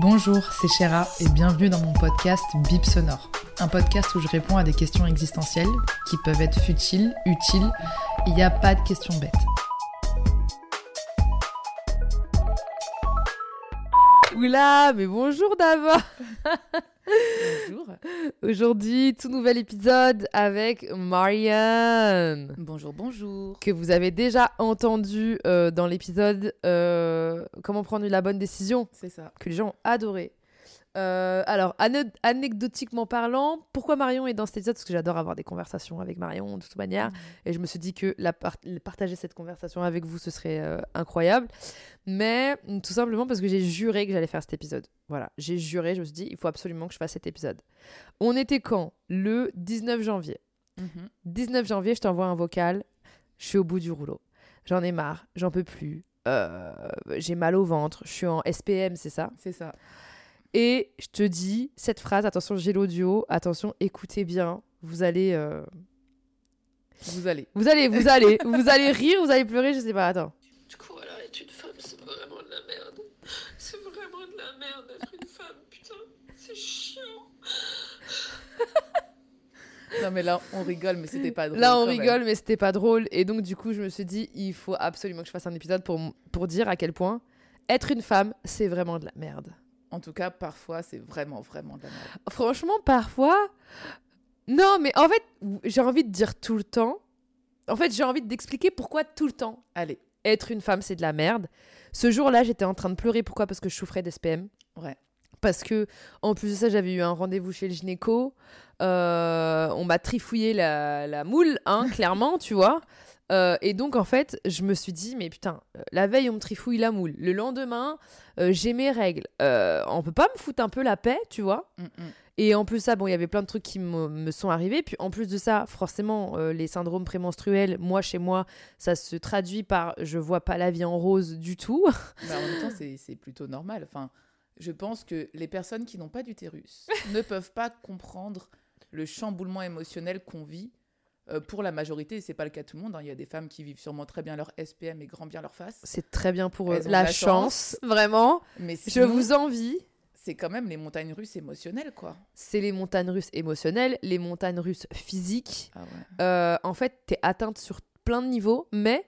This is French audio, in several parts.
Bonjour, c'est Chéra et bienvenue dans mon podcast Bip Sonore. Un podcast où je réponds à des questions existentielles qui peuvent être futiles, utiles. Il n'y a pas de questions bêtes. Oula, mais bonjour d'abord Bonjour. Aujourd'hui, tout nouvel épisode avec Marianne. Bonjour, bonjour. Que vous avez déjà entendu euh, dans l'épisode euh, Comment prendre la bonne décision, C'est ça. que les gens ont adoré. Euh, alors, ane- anecdotiquement parlant, pourquoi Marion est dans cet épisode? Parce que j'adore avoir des conversations avec Marion de toute manière. Et je me suis dit que la partager cette conversation avec vous, ce serait euh, incroyable. Mais tout simplement parce que j'ai juré que j'allais faire cet épisode. Voilà, j'ai juré, je me suis dit, il faut absolument que je fasse cet épisode. On était quand? Le 19 janvier. Mhm. 19 janvier, je t'envoie un vocal. Je suis au bout du rouleau. J'en ai marre, j'en peux plus. Euh, j'ai mal au ventre, je suis en SPM, c'est ça? C'est ça. Et je te dis cette phrase, attention, j'ai l'audio, attention, écoutez bien, vous allez, euh, Vous allez. vous allez, vous allez, vous allez rire, vous allez pleurer, je sais pas, attends. Du coup, alors, être une femme, c'est vraiment de la merde. C'est vraiment de la merde d'être une femme, putain. C'est chiant. Non, mais là, on rigole, mais c'était pas drôle. Là, on même. rigole, mais c'était pas drôle. Et donc, du coup, je me suis dit, il faut absolument que je fasse un épisode pour, pour dire à quel point être une femme, c'est vraiment de la merde. En tout cas, parfois, c'est vraiment, vraiment de la merde. Franchement, parfois. Non, mais en fait, j'ai envie de dire tout le temps. En fait, j'ai envie d'expliquer pourquoi tout le temps Allez. être une femme, c'est de la merde. Ce jour-là, j'étais en train de pleurer. Pourquoi? Parce que je souffrais d'SPM. Ouais. Parce que, en plus de ça, j'avais eu un rendez-vous chez le gynéco. Euh, on m'a trifouillé la, la moule, hein, clairement, tu vois. Euh, et donc, en fait, je me suis dit, mais putain, euh, la veille, on me trifouille la moule. Le lendemain, euh, j'ai mes règles. Euh, on peut pas me foutre un peu la paix, tu vois Mm, mm. et en plus ça, bon, il y avait plein de trucs qui me, sont arrivés. Puis en plus de ça, forcément, les syndromes prémenstruels, moi, chez moi, ça se traduit par je vois pas la vie en rose du tout. Mais en même temps, c'est c'est plutôt normal. Enfin, je pense que les personnes qui n'ont pas d'utérus ne peuvent pas comprendre le chamboulement émotionnel qu'on vit. Euh, pour la majorité, c'est pas le cas de tout le monde. hein. Il y a des femmes qui vivent sûrement très bien leur SPM et grand bien leur face. C'est très bien pour eux. La, chance, chance. vraiment. Mais Je vous envie. c'est quand même les montagnes russes émotionnelles, quoi. C'est les montagnes russes émotionnelles, les montagnes russes physiques. Ah ouais. Euh, en fait, t'es atteinte sur plein de niveaux, mais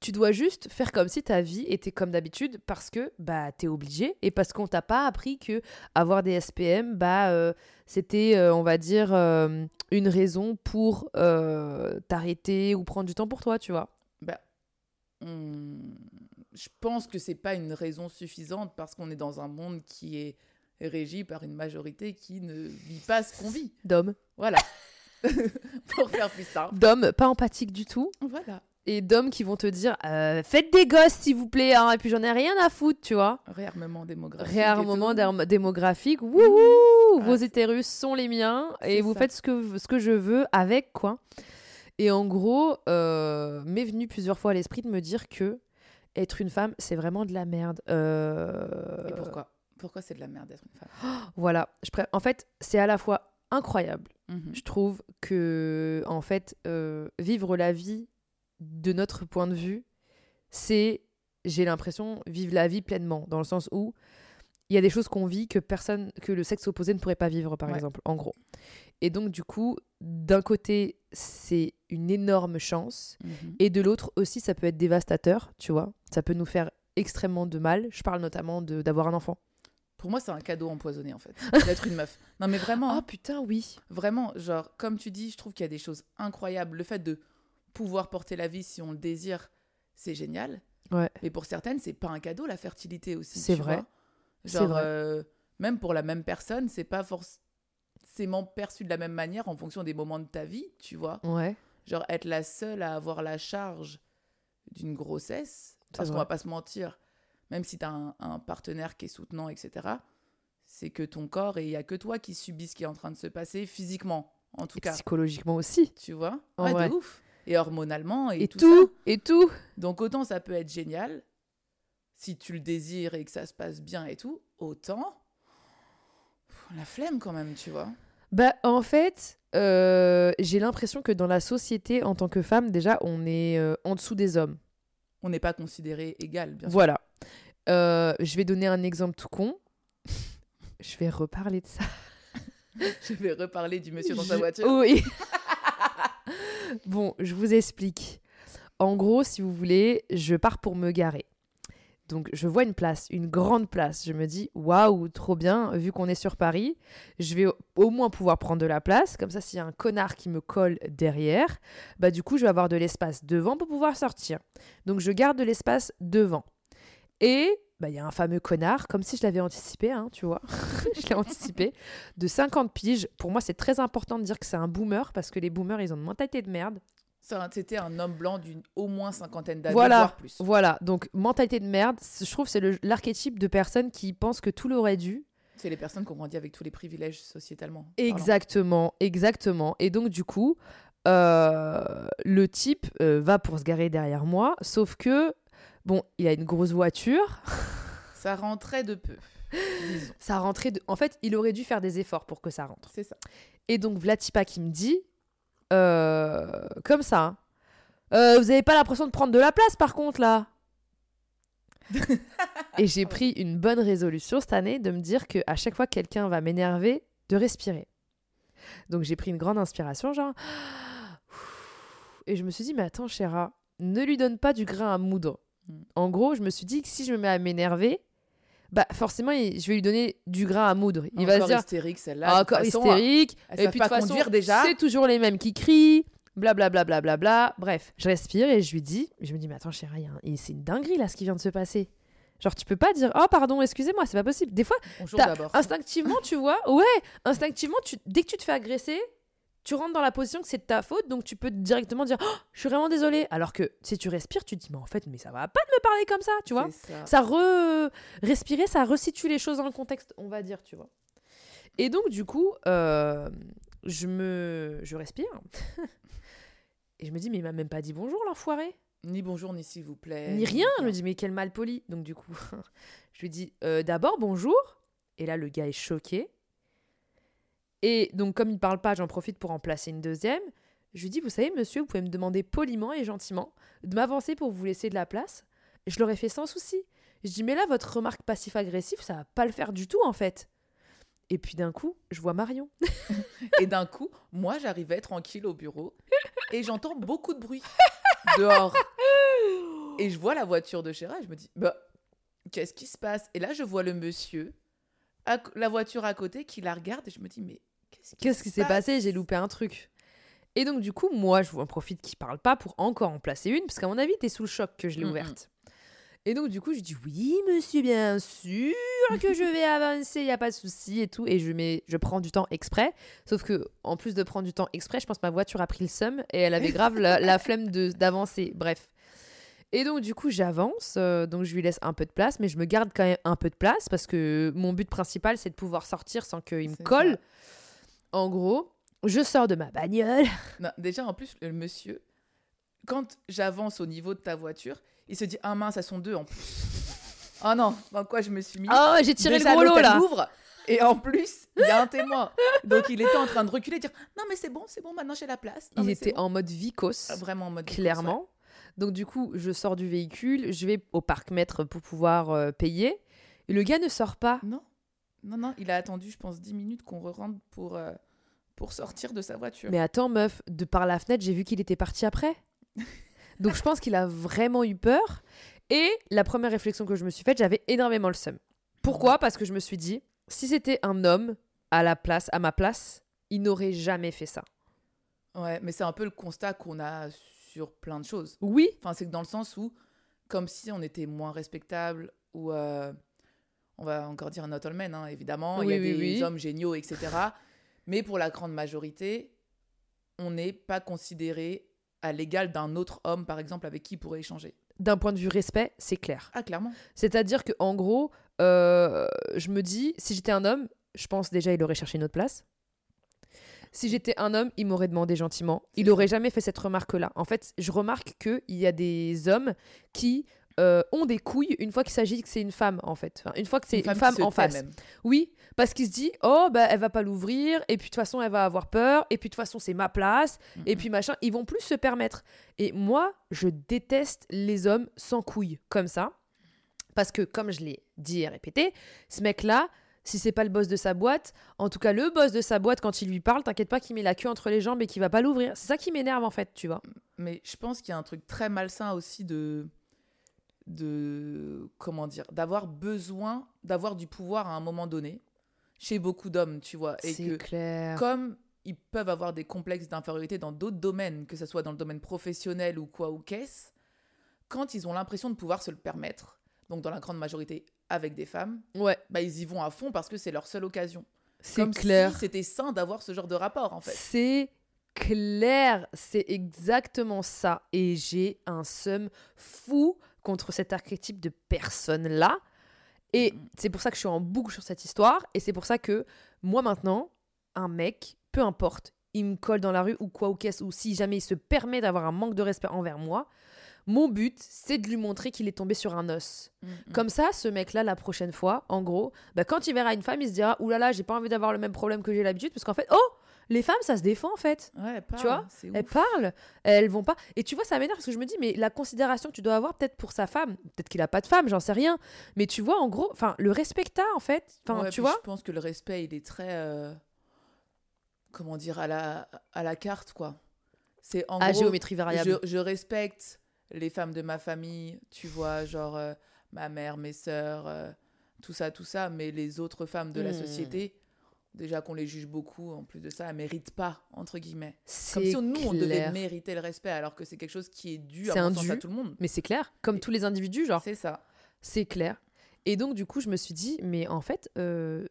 tu dois juste faire comme si ta vie était comme d'habitude parce que bah t'es obligé et parce qu'on t'a pas appris que avoir des SPM bah euh, c'était euh, on va dire euh, une raison pour t'arrêter ou prendre du temps pour toi, tu vois. Bah, on- je pense que c'est pas une raison suffisante parce qu'on est dans un monde qui est régi par une majorité qui ne vit pas ce qu'on vit. D'hommes, Voilà. Pour faire plus simple. d'hommes pas empathiques du tout Voilà. Et d'hommes qui vont te dire euh, faites des gosses s'il vous plaît hein, et puis j'en ai rien à foutre, tu vois. Réarmement démographique. Réarmement démographique. Wouhou Vos Ah, c'est- utérus sont les miens et vous ça. faites ce que, ce que je veux avec, quoi. Et en gros, euh, m'est venu plusieurs fois à l'esprit de me dire que être une femme, c'est vraiment de la merde. Euh, Et pourquoi? Pourquoi c'est de la merde d'être une femme? Voilà. Je pré- En fait, c'est à la fois incroyable, Mhm. je trouve, que en fait, vivre la vie de notre point de vue, c'est, j'ai l'impression, vivre la vie pleinement, dans le sens où il y a des choses qu'on vit que personne, que le sexe opposé ne pourrait pas vivre, par Ouais. exemple, en gros. Et donc, du coup, d'un côté, c'est une énorme chance, Mhm. et de l'autre aussi, ça peut être dévastateur, tu vois. Ça peut nous faire extrêmement de mal. Je parle notamment de- d'avoir un enfant. Pour moi, c'est un cadeau empoisonné, en fait, d'être une meuf. Non, mais vraiment, Ah hein, putain, oui. vraiment, genre, comme tu dis, je trouve qu'il y a des choses incroyables. Le fait de pouvoir porter la vie si on le désire, c'est génial. Ouais. Mais pour certaines, c'est pas un cadeau, la fertilité aussi. C'est vrai. Genre, vrai. euh, même pour la même personne, c'est pas forcément perçu de la même manière en fonction des moments de ta vie, tu vois. Ouais. Genre, être la seule à avoir la charge d'une grossesse, parce qu'on va pas se mentir, même si tu as un, un partenaire qui est soutenant, etc., c'est que ton corps et il y a que toi qui subis ce qui est en train de se passer physiquement, en tout Et cas. psychologiquement aussi. Tu vois? En Ouais, de ouf. Et hormonalement et, Et, tout, tout, ça. et tout. Donc autant ça peut être génial, si tu le désires et que ça se passe bien et tout, autant la flemme quand même, tu vois. Bah, en fait, euh, j'ai l'impression que dans la société, en tant que femme, déjà, on est euh, en dessous des hommes. On n'est pas considéré égal, bien sûr. Voilà. Euh, je vais donner un exemple tout con. je vais reparler de ça. Je vais reparler du monsieur dans sa voiture. Oui. bon, je vous explique. En gros, si vous voulez, je pars pour me garer. Donc, je vois une place, une grande place. Je me dis, waouh, trop bien, vu qu'on est sur Paris, je vais au- moins pouvoir prendre de la place. Comme ça, s'il y a un connard qui me colle derrière, bah, du coup, je vais avoir de l'espace devant pour pouvoir sortir. Donc, je garde de l'espace devant. Et bah, il y a un fameux connard, comme si je l'avais anticipé, hein, tu vois. je l'ai anticipé, de 50 piges. Pour moi, c'est très important de dire que c'est un boomer, parce que les boomers, ils ont une mentalité de merde. Ça, C'était un homme blanc d'une au moins cinquantaine d'années, Voilà. voire plus. Voilà, donc mentalité de merde, je trouve que c'est l'archétype de personnes qui pensent que tout leur est dû. C'est les personnes qui ont grandi avec tous les privilèges sociétalement. parlant. Exactement, exactement. Et donc, du coup, euh, le type euh, va pour se garer derrière moi, sauf que, bon, il a une grosse voiture. Ça rentrait de peu, disons. Ça rentrait de... En fait, il aurait dû faire des efforts pour que ça rentre. C'est ça. Et donc, Vlatipa qui me dit, euh, comme ça, hein, Euh, vous avez pas l'impression de prendre de la place par contre là? Et j'ai pris une bonne résolution cette année de me dire que à chaque fois que quelqu'un va m'énerver, de respirer. Donc j'ai pris une grande inspiration, genre. Et je me suis dit, mais attends, Chéra, ne lui donne pas du grain à moudre. Mm. En gros, je me suis dit que si je me mets à m'énerver, bah forcément, je vais lui donner du grain à moudre. Il va se Encore dire, hystérique celle-là. ah, encore façon, hystérique. elles Et puis pas de toute façon, conduire déjà. c'est toujours les mêmes qui crient. Blablabla, bla, bla, bla, bla. Bref, je respire et je lui dis, je me dis, mais attends, chérie, et c'est une dinguerie là ce qui vient de se passer. Genre, tu peux pas dire, oh pardon, excusez-moi, c'est pas possible. Des fois, instinctivement, tu vois, ouais, instinctivement, tu, dès que tu te fais agresser, tu rentres dans la position que c'est de ta faute, donc tu peux directement dire, oh, je suis vraiment désolée. Alors que si tu respires, tu te dis, mais en fait, mais ça va pas de me parler comme ça, tu vois. Ça. Ça re... respirer, ça resitue les choses dans le contexte, on va dire, tu vois. Et donc, du coup, euh, je me... Je respire. Et je me dis, mais il m'a même pas dit bonjour, l'enfoiré. Ni bonjour, ni s'il vous plaît. Ni rien. Je me dis, mais quel mal poli. Donc, du coup, je lui dis, euh, d'abord, bonjour. Et là, le gars est choqué. Et donc, comme il parle pas, j'en profite pour en placer une deuxième. Je lui dis, vous savez, monsieur, vous pouvez me demander poliment et gentiment de m'avancer pour vous laisser de la place. Je l'aurais fait sans souci. Je dis, mais là, votre remarque passif-agressive, ça va pas le faire du tout, en fait. Et puis d'un coup, je vois Marion. Et d'un coup, moi, j'arrivais tranquille au bureau et j'entends beaucoup de bruit dehors. Et je vois la voiture de Chéra et je me dis, bah, qu'est-ce qui se passe? Et là, je vois le monsieur, la voiture à côté, qui la regarde et je me dis, mais qu'est-ce qui, s'est passé? J'ai loupé un truc. Et donc, du coup, moi, je vous en profite qu'il parle pas pour encore en placer une, parce qu'à mon avis, t'es sous le choc que je l'ai Mm, ouverte. Et donc, du coup, je dis oui, monsieur, bien sûr que je vais avancer, il y a pas de souci et tout. Et je, mets, je prends du temps exprès. Sauf que, en plus de prendre du temps exprès, je pense que ma voiture a pris le seum et elle avait grave la, la flemme de- d'avancer. Bref. Et donc, du coup, j'avance. euh, donc, je lui laisse un peu de place, mais je me garde quand même un peu de place parce que mon but principal, c'est de pouvoir sortir sans qu'il me colle. ça. En gros, je sors de ma bagnole. Non, déjà, en plus, le monsieur, quand j'avance au niveau de ta voiture, il se dit, ah mince, elles sont deux en plus. Oh non, dans quoi je me suis mis? Oh, j'ai tiré Déjà, le gros lot là. Et en plus, il y a un témoin. Donc il était en train de reculer et dire Non, mais c'est bon, c'est bon, maintenant j'ai la place. Non, était bon. en mode vicos, Ah, Vraiment en mode. clairement. Donc du coup, je sors du véhicule, je vais au parc-mètre pour pouvoir euh, payer. Et le gars ne sort pas. Non, non, non, il a attendu, je pense, 10 minutes qu'on re-rentre pour, euh, pour sortir de sa voiture. Mais attends, meuf, de par la fenêtre, j'ai vu qu'il était parti après. Donc je pense qu'il a vraiment eu peur. Et la première réflexion que je me suis faite, j'avais énormément le seum. Pourquoi? Parce que je me suis dit, si c'était un homme à la place, à ma place, il n'aurait jamais fait ça. Ouais, mais c'est un peu le constat qu'on a sur plein de choses. Oui, Enfin, c'est que dans le sens où, comme si on était moins respectable, ou euh, on va encore dire not all men, hein, évidemment, il y a Oui, des oui. hommes géniaux, etc. mais pour la grande majorité, on n'est pas considéré à l'égal d'un autre homme, par exemple, avec qui il pourrait échanger. d'un point de vue respect, c'est clair. Ah, clairement. C'est-à-dire que en gros, euh, je me dis, si j'étais un homme, je pense déjà il aurait cherché une autre place. Si j'étais un homme, il m'aurait demandé gentiment. Il ça. aurait jamais fait cette remarque-là. En fait, je remarque qu'il y a des hommes qui euh, ont des couilles une fois qu'il s'agit que c'est une femme, en fait. Enfin, une fois que c'est une femme, en face. même. Oui, parce qu'il se dit, oh, bah, elle va pas l'ouvrir, et puis de toute façon, elle va avoir peur, et puis de toute façon, c'est ma place, et puis machin, ils vont plus se permettre. Et moi, je déteste les hommes sans couilles, comme ça. Parce que, comme je l'ai dit et répété, ce mec-là, si c'est pas le boss de sa boîte, en tout cas le boss de sa boîte, quand il lui parle, t'inquiète pas qu'il met la queue entre les jambes et qu'il va pas l'ouvrir. C'est ça qui m'énerve en fait, tu vois. Mais je pense qu'il y a un truc très malsain aussi de. De comment dire D'avoir besoin d'avoir du pouvoir à un moment donné, chez beaucoup d'hommes, tu vois. Et que, clair. comme ils peuvent avoir des complexes d'infériorité dans d'autres domaines, que ce soit dans le domaine professionnel ou quoi ou qu'est-ce, quand ils ont l'impression de pouvoir se le permettre, donc dans la grande majorité avec des femmes, Ouais, bah ils y vont à fond parce que c'est leur seule occasion. c'est clair. si c'était sain d'avoir ce genre de rapport, en fait. C'est clair, c'est exactement ça. Et j'ai un seum fou contre cet archétype de personne-là. Et Mhm. c'est pour ça que je suis en boucle sur cette histoire. Et c'est pour ça que moi maintenant, un mec, peu importe, il me colle dans la rue ou quoi ou qu'est-ce, ou si jamais il se permet d'avoir un manque de respect envers moi, mon but, c'est de lui montrer qu'il est tombé sur un os. Mm, Comme ça, ce mec-là, la prochaine fois, en gros, bah, quand il verra une femme, il se dira Ouh là là, j'ai pas envie d'avoir le même problème que j'ai l'habitude, parce qu'en fait, oh, les femmes, ça se défend en fait. Ouais, elle parle, vois, c'est Elles ouf. parlent, elles vont pas. Et tu vois, ça m'énerve parce que je me dis, mais la considération que tu dois avoir peut-être pour sa femme, peut-être qu'il a pas de femme, j'en sais rien. Mais tu vois, en gros, enfin, le respect que t'as, en fait, enfin, Ouais, tu vois, Je pense que le respect, il est très. euh, comment dire, à la, à la carte, quoi. C'est en à gros. géométrie variable. Je, je respecte les femmes de ma famille, tu vois, genre euh, ma mère, mes sœurs, euh, tout ça, tout ça, mais les autres femmes de la Hmm. société, déjà qu'on les juge beaucoup, en plus de ça, elles méritent pas, entre guillemets. C'est Comme si nous, on devait mériter le respect, alors que c'est quelque chose qui est dû C'est à, un sens, à dû. tout le monde. Mais c'est clair, comme Et- tous les individus, genre, C'est ça. c'est clair. Et donc, du coup, je me suis dit, mais en fait, euh,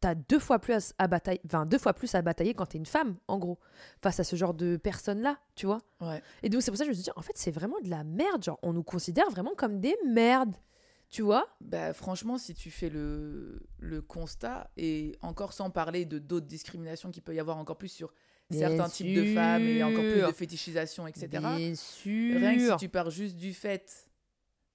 t'as deux fois plus à, à batailler, enfin, deux fois plus à batailler quand t'es une femme, en gros, face à ce genre de personnes-là, tu vois. Ouais. Et donc, c'est pour ça que je me suis dit, en fait, c'est vraiment de la merde. Genre, on nous considère vraiment comme des merdes. Tu vois? Bah, franchement, si tu fais le, le constat, et encore sans parler de d'autres discriminations qu'il peut y avoir encore plus sur Bien certains types de femmes et encore plus de fétichisation, etc. Bien sûr. Rien que si tu pars juste du fait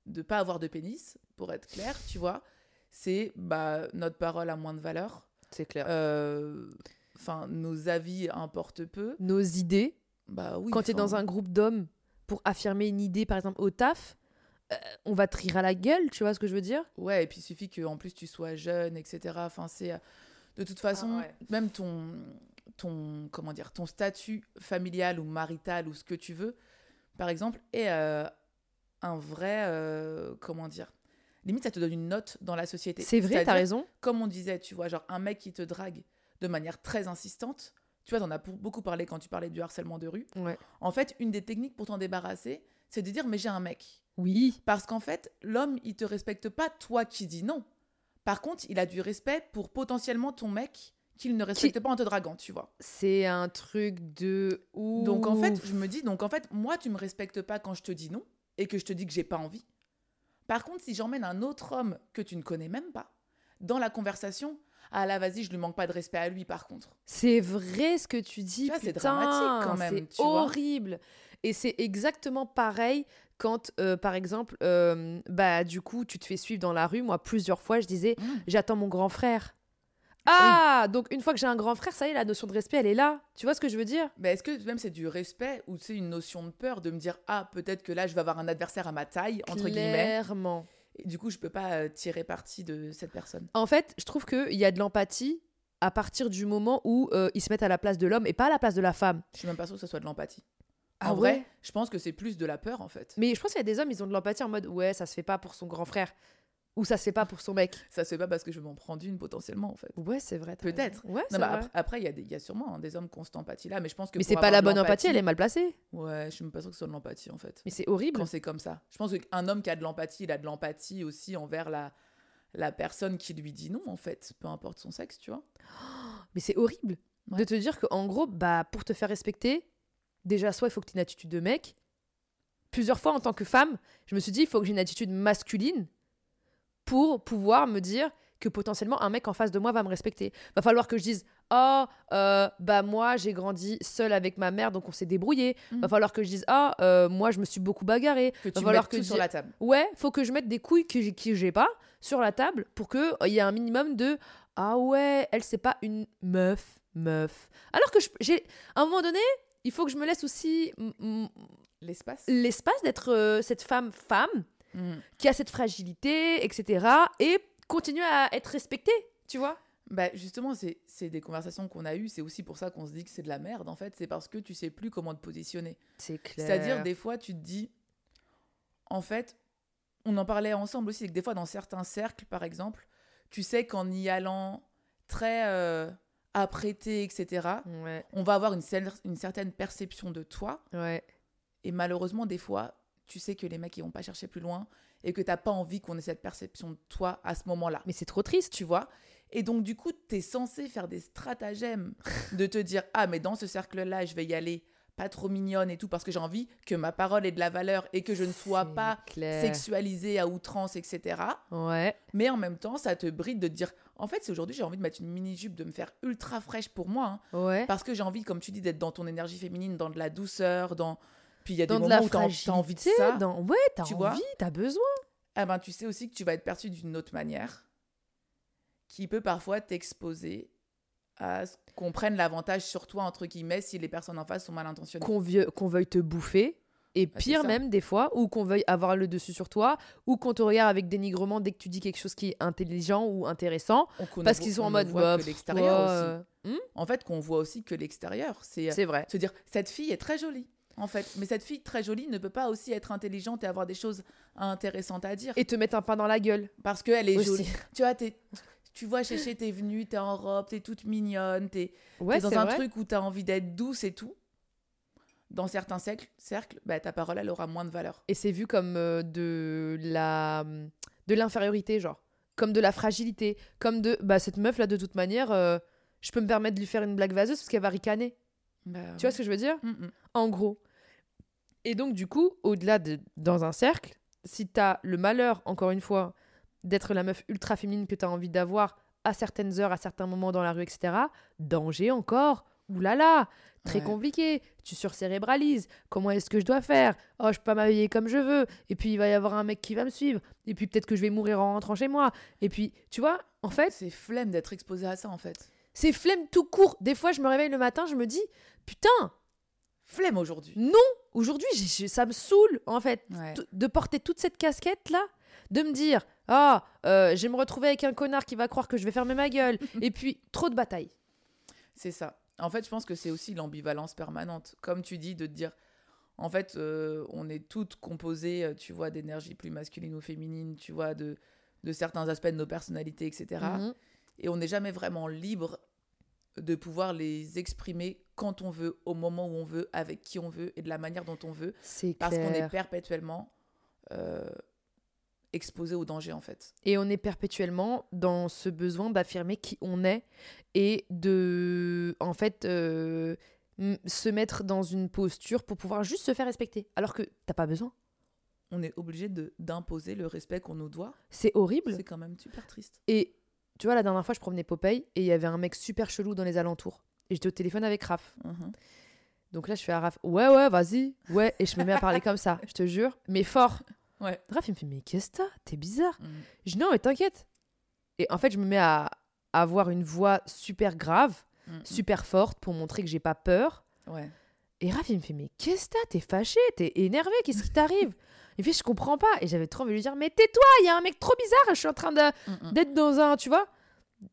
de pas avoir de pénis, pour être clair, tu vois, c'est bah, notre parole a moins de valeur. C'est clair. Euh, Enfin, nos avis importent peu. Nos idées, Bah oui. quand tu es dans un groupe d'hommes pour affirmer une idée, par exemple, au taf, on va te rire à la gueule, tu vois ce que je veux dire? Ouais, et puis il suffit qu'en plus tu sois jeune, etc. Enfin, c'est. euh, De toute façon, ouais. même ton, ton, comment dire, ton statut familial ou marital ou ce que tu veux, par exemple, est euh, un vrai. euh, comment dire Limite, ça te donne une note dans la société. C'est vrai, t'as raison. Comme on disait, tu vois, genre un mec qui te drague de manière très insistante. Tu vois, t'en as pour- beaucoup parlé quand tu parlais du harcèlement de rue. Ouais. En fait, une des techniques pour t'en débarrasser, c'est de dire mais j'ai un mec. Oui. Parce qu'en fait, l'homme, il te respecte pas toi qui dis non. Par contre, il a du respect pour potentiellement ton mec qu'il ne respecte pas en te draguant, tu vois. C'est un truc de ouf. Donc en fait, je me dis, donc en fait, moi, tu me respectes pas quand je te dis non et que je te dis que j'ai pas envie. Par contre, si j'emmène un autre homme que tu ne connais même pas dans la conversation, ah là, vas-y, je lui manque pas de respect à lui, par contre. C'est vrai ce que tu dis. Tu c'est dramatique quand même, C'est tu vois. horrible. Et c'est exactement pareil quand, euh, par exemple, euh, bah du coup, tu te fais suivre dans la rue. Moi, plusieurs fois, je disais, Mm. j'attends mon grand frère. Ah, donc une fois que j'ai un grand frère, ça y est, la notion de respect, elle est là. Tu vois ce que je veux dire? Mais est-ce que même c'est du respect ou c'est une notion de peur de me dire, ah, peut-être que là, je vais avoir un adversaire à ma taille, entre guillemets, Clairement. et du coup, je peux pas euh, tirer parti de cette personne. En fait, je trouve qu'il y a de l'empathie à partir du moment où euh, ils se mettent à la place de l'homme et pas à la place de la femme. Je suis même pas sûre que ce soit de l'empathie. Ah en vrai, ouais je pense que c'est plus de la peur en fait. Mais je pense qu'il y a des hommes, ils ont de l'empathie en mode ouais, ça se fait pas pour son grand frère. Ou ça se fait pas pour son mec Ça se fait pas parce que je vais m'en prendre une potentiellement, en fait. Ouais, c'est vrai. Peut-être. Ouais, Non, mais vrai. après, il y, a des- il y a sûrement hein, des hommes qui ont cette empathie-là, mais je pense que. Mais c'est pas la bonne empathie, elle est mal placée. Ouais, je suis même pas sûre que ce soit de l'empathie, en fait. Mais c'est horrible. Quand c'est comme ça. Je pense qu'un homme qui a de l'empathie, il a de l'empathie aussi envers la, la personne qui lui dit non, en fait, peu importe son sexe, tu vois. Mais c'est horrible de te dire qu'en gros, bah, pour te faire respecter, déjà, soit il faut que tu aies une attitude de mec. Plusieurs fois, en tant que femme, je me suis dit, il faut que j'ai une attitude masculine pour pouvoir me dire que potentiellement un mec en face de moi va me respecter. Va falloir que je dise, oh, euh, bah moi j'ai grandi seule avec ma mère, donc on s'est débrouillé. Mhm. Va falloir que je dise, ah, euh, moi je me suis beaucoup bagarrée. Que Va tu falloir que tout je sur la table. Ouais, faut que je mette des couilles que j'ai, que j'ai pas sur la table pour qu'il il y ait un minimum de Ah ouais, elle, c'est pas une meuf, meuf. Alors que je- j'ai. À un moment donné, il faut que je me laisse aussi mm, mm, L'espace. l'espace d'être euh, cette femme, femme, Mhm. qui a cette fragilité, etc. Et continuer à être respectée, tu vois Bah, justement, c'est c'est des conversations qu'on a eues. C'est aussi pour ça qu'on se dit que c'est de la merde, en fait. C'est parce que tu sais plus comment te positionner. C'est clair. C'est-à-dire, des fois, tu te dis, en fait, on en parlait ensemble aussi, c'est que des fois, dans certains cercles, par exemple, tu sais qu'en y allant très euh, apprêté, etc., Ouais, on va avoir une, cer- une certaine perception de toi. ouais. Et malheureusement, des fois, tu sais que les mecs, ils vont pas chercher plus loin et que t'as pas envie qu'on ait cette perception de toi à ce moment-là. Mais c'est trop triste. Tu vois? Et donc, du coup, tu es censé faire des stratagèmes de te dire Ah, mais dans ce cercle-là, je vais y aller pas trop mignonne et tout, parce que j'ai envie que ma parole ait de la valeur et que je ne sois pas clair. sexualisée à outrance, etc. Ouais. Mais en même temps, ça te bride de te dire En fait, c'est aujourd'hui, j'ai envie de mettre une mini-jupe, de me faire ultra fraîche pour moi. hein, Ouais. parce que j'ai envie, comme tu dis, d'être dans ton énergie féminine, dans de la douceur, dans. Puis il y a Dans des de moments où t'as envie de ça. Dans... Ouais, t'as tu envie, t'as besoin. eh ben, tu sais aussi que tu vas être perçu d'une autre manière qui peut parfois t'exposer à ce qu'on prenne l'avantage sur toi, entre guillemets, si les personnes en face sont mal intentionnées. qu'on vieu- qu'on veuille te bouffer. Et Bah, c'est pire même des fois, ou qu'on veuille avoir le dessus sur toi, ou qu'on te regarde avec dénigrement dès que tu dis quelque chose qui est intelligent ou intéressant, On- parce qu'ils sont on en mode voit que pff, l'extérieur ouais, aussi. euh, hmm, En fait, qu'on voit aussi que l'extérieur. C'est euh, c'est vrai. se dire, cette fille est très jolie, en fait. Mais cette fille très jolie ne peut pas aussi être intelligente et avoir des choses intéressantes à dire. Et te mettre un pain dans la gueule. Parce qu'elle est aussi. jolie. Tu vois, t'es- tu vois, Chéché, t'es venue, t'es en robe, t'es toute mignonne, t'es Ouais, dans un vrai. truc où t'as envie d'être douce et tout. Dans certains cercles, cercles bah, ta parole, elle aura moins de valeur. Et c'est vu comme euh, de la de l'infériorité, genre. Comme de la fragilité. Comme de, bah, cette meuf-là, de toute manière, euh, je peux me permettre de lui faire une blague vaseuse parce qu'elle va ricaner. Bah, Tu vois ce que je veux dire? Mm, mm. En gros. Et donc, du coup, au-delà de dans un cercle, si t'as le malheur, encore une fois, d'être la meuf ultra féminine que t'as envie d'avoir à certaines heures, à certains moments dans la rue, etc., danger encore. Ouh là là, très Ouais. compliqué. Tu surcérébralises. Comment est-ce que je dois faire? Oh, je peux pas m'habiller comme je veux. Et puis, il va y avoir un mec qui va me suivre. Et puis, peut-être que je vais mourir en rentrant chez moi. Et puis, tu vois, en fait, C'est flemme d'être exposé à ça, en fait. c'est flemme tout court. Des fois, je me réveille le matin, je me dis, putain, Flemme aujourd'hui. non, aujourd'hui, ça me saoule, en fait, Ouais. de porter toute cette casquette-là, de me dire, ah, euh, je vais me retrouver avec un connard qui va croire que je vais fermer ma gueule, et puis trop de batailles. C'est ça. En fait, je pense que c'est aussi l'ambivalence permanente. Comme tu dis, de te dire, en fait, euh, on est toutes composées, euh, tu vois, d'énergie plus masculine ou féminine, tu vois, de, de certains aspects de nos personnalités, etc. Mhm. Et on n'est jamais vraiment libre de pouvoir les exprimer quand on veut, au moment où on veut, avec qui on veut et de la manière dont on veut, C'est parce qu'on est perpétuellement euh, exposé au danger, en fait. Et on est perpétuellement dans ce besoin d'affirmer qui on est et de, en fait, euh, se mettre dans une posture pour pouvoir juste se faire respecter, alors que t'as pas besoin. On est obligé de- d'imposer le respect qu'on nous doit. C'est horrible. C'est quand même super triste. Et tu vois, la dernière fois, je promenais Popeye et il y avait un mec super chelou dans les alentours. Et j'étais au téléphone avec Raph. Mhm. Donc là, je fais à Raph, ouais, ouais, vas-y, ouais. Et je me mets à parler comme ça, je te jure, mais fort. Ouais. Raph, il me fait, mais qu'est-ce que t'as? T'es bizarre. Mhm. Je dis, non, mais t'inquiète. Et en fait, je me mets à avoir une voix super grave, Mhm. super forte pour montrer que j'ai pas peur. Ouais. Et Raph, il me fait, mais qu'est-ce que t'as? T'es fâché, t'es énervé, qu'est-ce qui t'arrive? Il fait, je comprends pas. Et j'avais trop envie de lui dire, mais tais-toi, il y a un mec trop bizarre, je suis en train d'être dans un, tu vois,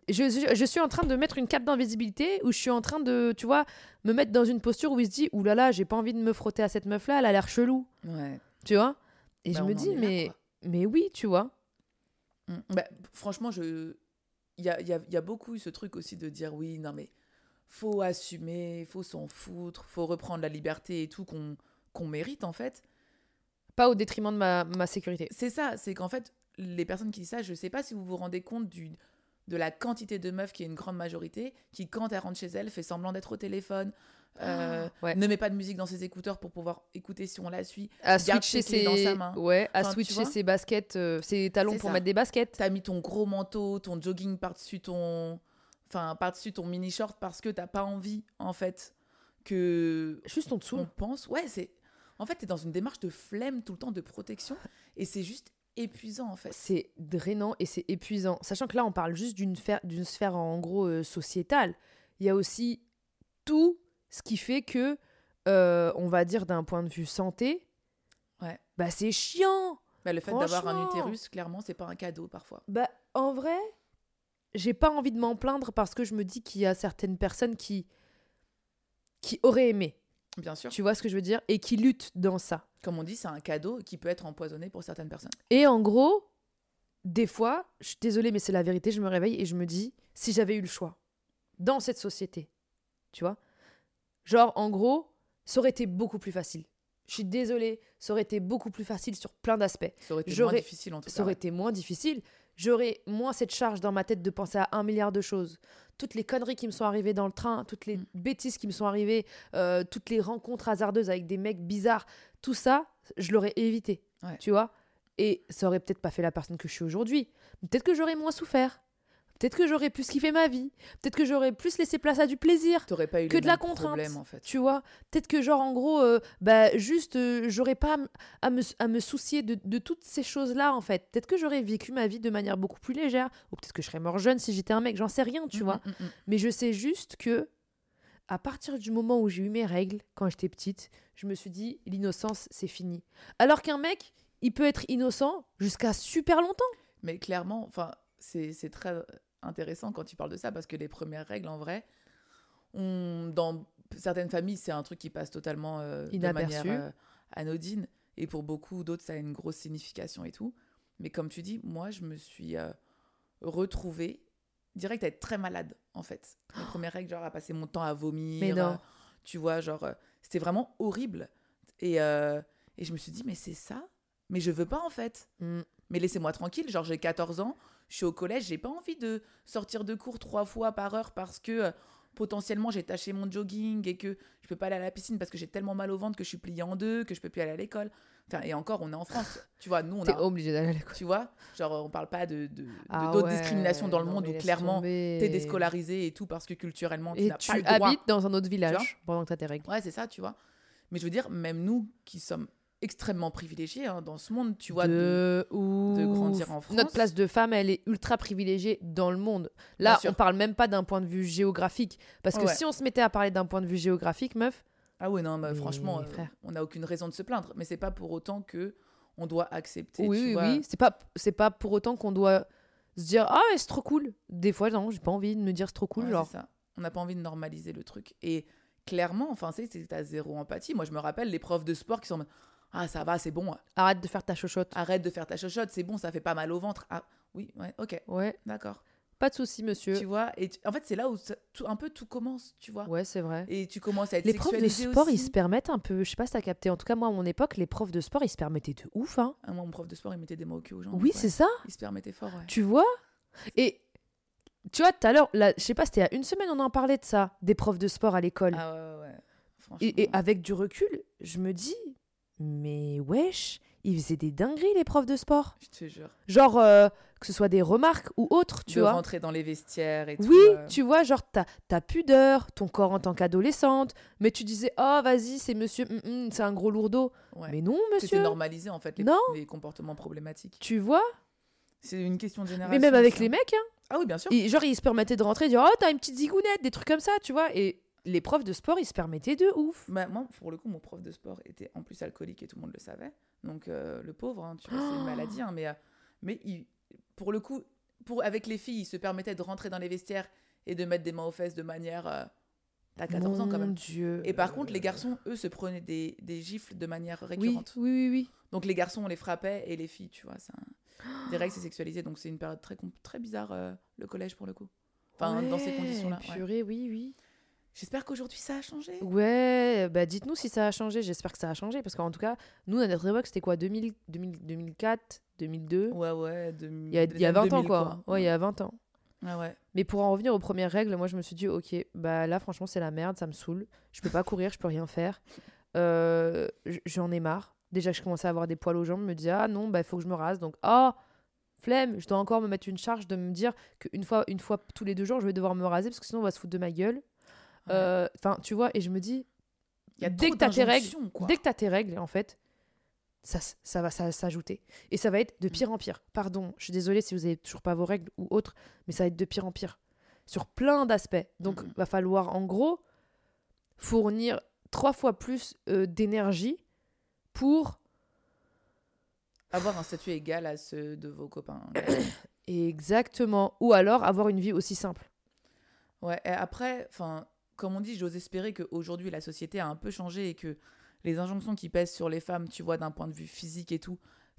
je, je, je suis en train de mettre une cape d'invisibilité où je suis en train de, tu vois, me mettre dans une posture où il se dit, là, j'ai pas envie de me frotter à cette meuf-là, elle a l'air chelou, Ouais. tu vois? Et Bah, je me dis, là, mais, mais oui, tu vois. Mm. Bah, franchement, je... il y a, y, a, y a beaucoup eu ce truc aussi de dire oui, non mais faut assumer, faut s'en foutre, faut reprendre la liberté et tout qu'on qu'on mérite en fait. Pas au détriment de ma, ma sécurité. C'est ça, c'est qu'en fait, les personnes qui disent ça, je sais pas si vous vous rendez compte du, de la quantité de meufs qui est une grande majorité, qui quand elle rentre chez elle, fait semblant d'être au téléphone, euh, Ouais. ne met pas de musique dans ses écouteurs pour pouvoir écouter si on la suit. À Garde switcher ses clés ses, dans sa main. ouais, à Enfin, switcher ses baskets, euh, ses talons pour ça. mettre des baskets. T'as mis ton gros manteau, ton jogging par-dessus ton... Enfin, par-dessus ton mini-short parce que t'as pas envie, en fait, que Juste en dessous. on pense... Ouais, c'est... En fait, t'es dans une démarche de flemme tout le temps, de protection, et c'est juste épuisant, en fait. C'est drainant et c'est épuisant. Sachant que là, on parle juste d'une sphère, d'une sphère en gros euh, sociétale. Il y a aussi tout ce qui fait que, euh, on va dire d'un point de vue santé, Ouais. bah c'est chiant. Bah, le fait d'avoir un utérus, clairement, c'est pas un cadeau, parfois. Bah en vrai, j'ai pas envie de m'en plaindre parce que je me dis qu'il y a certaines personnes qui qui auraient aimé, Bien sûr. tu vois ce que je veux dire, et qui luttent dans ça. Comme on dit, c'est un cadeau qui peut être empoisonné pour certaines personnes. Et en gros, des fois, je suis désolée, mais c'est la vérité, je me réveille et je me dis, si j'avais eu le choix dans cette société, tu vois, genre, en gros, ça aurait été beaucoup plus facile. Je suis désolée, ça aurait été beaucoup plus facile sur plein d'aspects. Ça aurait été moins difficile, en tout Ça cas. aurait ouais. été moins difficile. J'aurais moins cette charge dans ma tête de penser à un milliard de choses. Toutes les conneries qui me sont arrivées dans le train, toutes les Mm. bêtises qui me sont arrivées, euh, toutes les rencontres hasardeuses avec des mecs bizarres, tout ça, je l'aurais évité. Ouais. Tu vois Et ça aurait peut-être pas fait la personne que je suis aujourd'hui. Peut-être que j'aurais moins souffert. Peut-être que j'aurais plus kiffé ma vie. Peut-être que j'aurais plus laissé place à du plaisir. T'aurais pas eu que de la contrainte. problèmes, en fait. Tu vois Peut-être que, genre, en gros, euh, bah, juste, euh, j'aurais pas à me, à me soucier de, de toutes ces choses-là, en fait. Peut-être que j'aurais vécu ma vie de manière beaucoup plus légère. Ou peut-être que je serais mort jeune si j'étais un mec, j'en sais rien, tu Mm, vois mm, mm. Mais je sais juste que, à partir du moment où j'ai eu mes règles, quand j'étais petite, je me suis dit, l'innocence, c'est fini. Alors qu'un mec, il peut être innocent jusqu'à super longtemps. Mais clairement, enfin, c'est très intéressant quand tu parles de ça parce que les premières règles, en vrai, on, dans certaines familles, c'est un truc qui passe totalement euh, de manière euh, anodine. Et pour beaucoup d'autres, ça a une grosse signification et tout. Mais comme tu dis, moi, je me suis euh, retrouvée direct à être très malade, en fait. Les premières règles, genre à passer mon temps à vomir. Mais non. euh, tu vois, genre, c'était vraiment horrible. Et, et je me suis dit, mais c'est ça? Mais je veux pas, en fait Mm. mais laissez-moi tranquille, genre j'ai 14 ans, je suis au collège, j'ai pas envie de sortir de cours trois fois par heure parce que euh, potentiellement j'ai taché mon jogging et que je peux pas aller à la piscine parce que j'ai tellement mal au ventre que je suis pliée en deux, que je peux plus aller à l'école. Enfin, et encore, on est en France, tu vois, nous on T'es a, obligé d'aller à l'école. tu vois, genre on parle pas de de- de- Ah d'autres ouais, discriminations dans le monde où clairement t'es déscolarisé et tout parce que culturellement tu n'as tu pas le droit. habites dans un autre village pendant que t'as tes règles. Ouais, c'est ça, tu vois. Mais je veux dire, même nous qui sommes extrêmement privilégiés hein, dans ce monde, tu vois, de- de, ouf. de grandir en France. Notre place de femme, elle est ultra privilégiée dans le monde. Là, on parle même pas d'un point de vue géographique. Parce que Ouais. si on se mettait à parler d'un point de vue géographique, meuf, Ah ouais, non, franchement, euh, frère. on n'a aucune raison de se plaindre. Mais c'est pas pour autant que on doit accepter. oui, tu oui, vois. oui. C'est pas, c'est pas pour autant qu'on doit se dire Ah, c'est trop cool. Des fois, non, j'ai pas envie de me dire c'est trop cool. Ouais, genre, ça. On n'a pas envie de normaliser le truc. Et clairement, enfin, c'est c'est t'as zéro empathie. Moi, je me rappelle les profs de sport qui sont ah ça va, c'est bon. arrête de faire ta chochotte. Arrête de faire ta chochotte, c'est bon, ça fait pas mal au ventre. Ah oui, ouais, ok, Ouais, d'accord. pas de souci, monsieur. Tu vois. Et tu- en fait, c'est là où ça- tout, un peu tout commence, tu vois. Ouais, c'est vrai. Et tu commences à être Les profs de sport, aussi. ils se permettent un peu. Je sais pas si t'as capté. En tout cas, moi, à mon époque, les profs de sport, ils se permettaient de ouf. Hein. Ah, moi, mon prof de sport, il mettait des mots au cul aux gens. Oui, ouais. c'est ça. Il se permettait fort, ouais. Tu vois? Et tu vois, tout à l'heure, je sais pas, c'était il y a une semaine, on en parlait de ça, des profs de sport à l'école. Ah ouais, ouais, ouais. Franchement. et, et avec du recul, je me dis, mais wesh, ils faisaient des dingueries, les profs de sport. Je te jure. Genre, euh, que ce soit des remarques ou autres, tu de vois. rentrer dans les vestiaires et tout. Oui, euh, tu vois, genre, t'as ta pudeur, ton corps en tant qu'adolescente, mais tu disais, oh, vas-y, c'est monsieur, hum, hum, c'est un gros lourdeau. ouais. Mais non, C'était monsieur. normalisé en fait les, Non. les comportements problématiques. Tu vois C'est une question de génération. Mais même avec ça. les mecs, hein. Ah oui, bien sûr. Et genre, ils se permettaient de rentrer et dire Oh, t'as une petite zigounette, des trucs comme ça, tu vois. Et les profs de sport, ils se permettaient de ouf. Bah, moi, pour le coup, mon prof de sport était en plus alcoolique et tout le monde le savait. Donc, euh, le pauvre, hein, tu vois, c'est une maladie. hein, mais euh, mais il- pour le coup, pour, avec les filles, il se permettait de rentrer dans les vestiaires et de mettre des mains aux fesses de manière. euh, T'as 14 ans quand Mon même. Dieu. Et par contre, les garçons, eux, se prenaient des, des gifles de manière récurrente. oui, oui, oui. Donc, les garçons, on les frappait et les filles, tu vois, ça. des règles, c'est sexualisé. Donc c'est une période très, très bizarre, le collège pour le coup. Enfin, dans ces conditions-là. ouais. Purée, oui, oui. J'espère qu'aujourd'hui ça a changé. Ouais, bah dites-nous si ça a changé. J'espère que ça a changé. Parce qu'en tout cas, nous, à notre époque, c'était quoi 2000, 2000, 2004, 2002 Ouais, ouais. de- il, y a, il y a années 20 ans, 2000, quoi. Ouais, il y a 20 ans. Ouais, ouais. Mais pour en revenir aux premières règles, moi, je me suis dit, ok, bah là, franchement, c'est la merde, ça me saoule. Je peux pas courir, je peux rien faire. Euh, J'en ai marre. Déjà je commençais à avoir des poils aux jambes, je me dis, ah non, bah il faut que je me rase. Donc, ah, flemme, je dois encore me mettre une charge de me dire qu'une fois, une fois tous les deux jours, je vais devoir me raser parce que sinon, on va se foutre de ma gueule. Euh, Enfin, tu vois, et je me dis, Il y a dès que t'as tes règles, quoi. dès que t'as tes règles, en fait, ça, ça va ça- s'ajouter. Et ça va être de Mm. pire en pire. Pardon, je suis désolée si vous avez toujours pas vos règles ou autres, mais ça va être de pire en pire. Sur plein d'aspects. Donc, Mm. va falloir, en gros, fournir trois fois plus euh, d'énergie pour. Avoir un statut égal à ceux de vos copains. Exactement. Ou alors avoir une vie aussi simple. Ouais, et après, enfin, comme on dit, j'ose espérer qu'aujourd'hui la société a un peu changé et que les injonctions qui pèsent sur les femmes, tu vois, d'un point de vue physique et tout,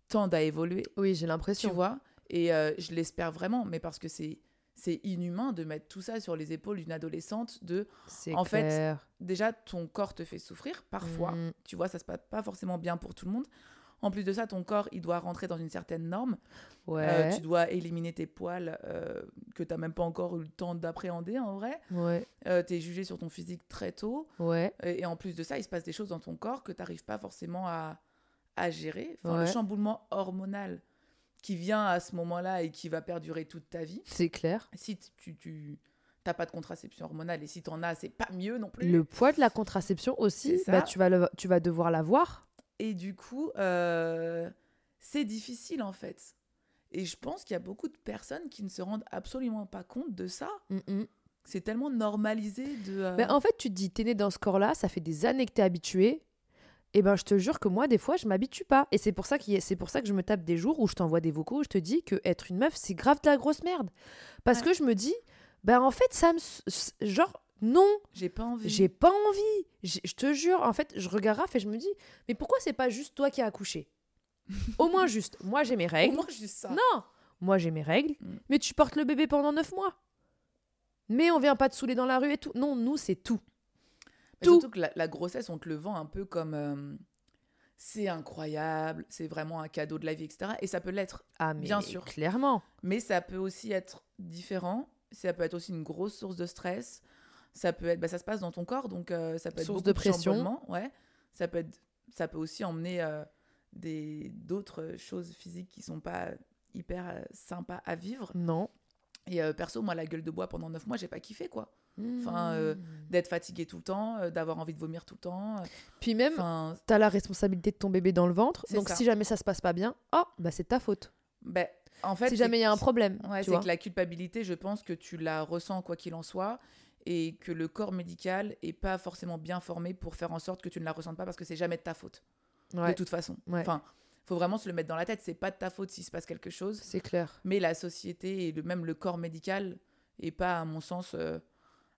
tendent à évoluer, Oui, j'ai tu l'impression. vois. Et euh, je l'espère vraiment, mais parce que c'est c'est inhumain de mettre tout ça sur les épaules d'une adolescente. De C'est En fait, déjà ton corps te fait souffrir parfois, Mm. tu vois, ça se passe pas forcément bien pour tout le monde. En plus de ça, ton corps, il doit rentrer dans une certaine norme. Ouais. Euh, tu dois éliminer tes poils euh, que tu n'as même pas encore eu le temps d'appréhender en vrai. Ouais. Euh, tu es jugé sur ton physique très tôt. Ouais. Et, et en plus de ça, il se passe des choses dans ton corps que tu n'arrives pas forcément à, à gérer. Enfin, Ouais. Le chamboulement hormonal qui vient à ce moment-là et qui va perdurer toute ta vie. C'est clair. Si tu, tu t'as pas de contraception hormonale et si tu en as, c'est pas mieux non plus. Le poids de la contraception aussi, bah, tu, vas le- tu vas devoir l'avoir. Et du coup, euh, c'est difficile en fait. Et je pense qu'il y a beaucoup de personnes qui ne se rendent absolument pas compte de ça. Mm, C'est tellement normalisé de. euh, Mais en fait, tu te dis, t'es né dans ce corps-là, ça fait des années que t'es habitué. Et ben, je te jure que moi, des fois, je m'habitue pas. Et c'est pour ça c'est pour ça que je me tape des jours où je t'envoie des vocaux où je te dis que être une meuf, c'est grave de la grosse merde. Parce Ouais. que je me dis, ben en fait, ça me, genre, non, J'ai pas envie. j'ai pas envie. Je te jure, en fait, je regarde Raph et je me dis, mais pourquoi c'est pas juste toi qui as accouché? Au moins juste, moi j'ai mes Au règles. moins juste ça. Non, moi j'ai mes règles, Mm. mais tu portes le bébé pendant 9 mois. Mais on vient pas te saouler dans la rue et tout. Non, nous c'est tout. Mais tout. Surtout que la, la grossesse, on te le vend un peu comme. euh, c'est incroyable, c'est vraiment un cadeau de la vie, etc. Et ça peut l'être. Ah mais Bien sûr. clairement. Mais ça peut aussi être différent. Ça peut être aussi une grosse source de stress. Ça peut être, bah, ça se passe dans ton corps, donc euh, ça peut être Source de pression. Ouais. Ça peut être, ça peut aussi emmener euh, des d'autres choses physiques qui sont pas hyper euh, sympas à vivre. Non. Et euh, perso, moi, la gueule de bois pendant 9 mois, j'ai pas kiffé quoi. Enfin, euh, Mm. D'être fatigué tout le temps, euh, d'avoir envie de vomir tout le temps. Puis même, Enfin, t'as la responsabilité de ton bébé dans le ventre. Donc ça. si jamais ça se passe pas bien, oh, bah c'est ta faute. ben, en fait, si jamais il y a un problème, Ouais, c'est que la culpabilité, je pense que tu la ressens quoi qu'il en soit, et que le corps médical est pas forcément bien formé pour faire en sorte que tu ne la ressentes pas parce que c'est jamais de ta faute, Ouais, de toute façon. Ouais. Enfin, faut vraiment se le mettre dans la tête, c'est pas de ta faute s'il se passe quelque chose, c'est clair. mais la société et le, même le corps médical est pas, à mon sens, euh,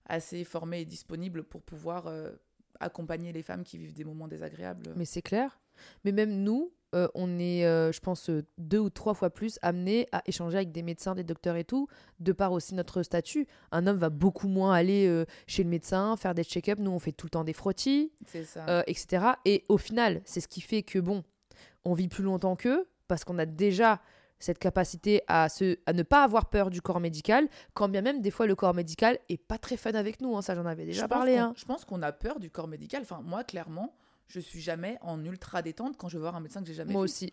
assez formé et disponible pour pouvoir euh, accompagner les femmes qui vivent des moments désagréables. Mais c'est clair. Mais même nous, euh, on est, euh, je pense, euh, deux ou trois fois plus amenés à échanger avec des médecins, des docteurs et tout, de par aussi notre statut. Un homme va beaucoup moins aller euh, chez le médecin, faire des check-ups. Nous, on fait tout le temps des frottis, ça. etc. Et au final, c'est ce qui fait que, bon, on vit plus longtemps qu'eux, parce qu'on a déjà cette capacité à, se, à ne pas avoir peur du corps médical, quand bien même, des fois, le corps médical est pas très fun avec nous. hein. ça, j'en avais déjà je parlé. hein. Je pense qu'on a peur du corps médical. Enfin, moi, clairement, je suis jamais en ultra détente quand je vais voir un médecin que j'ai jamais Moi vu. aussi.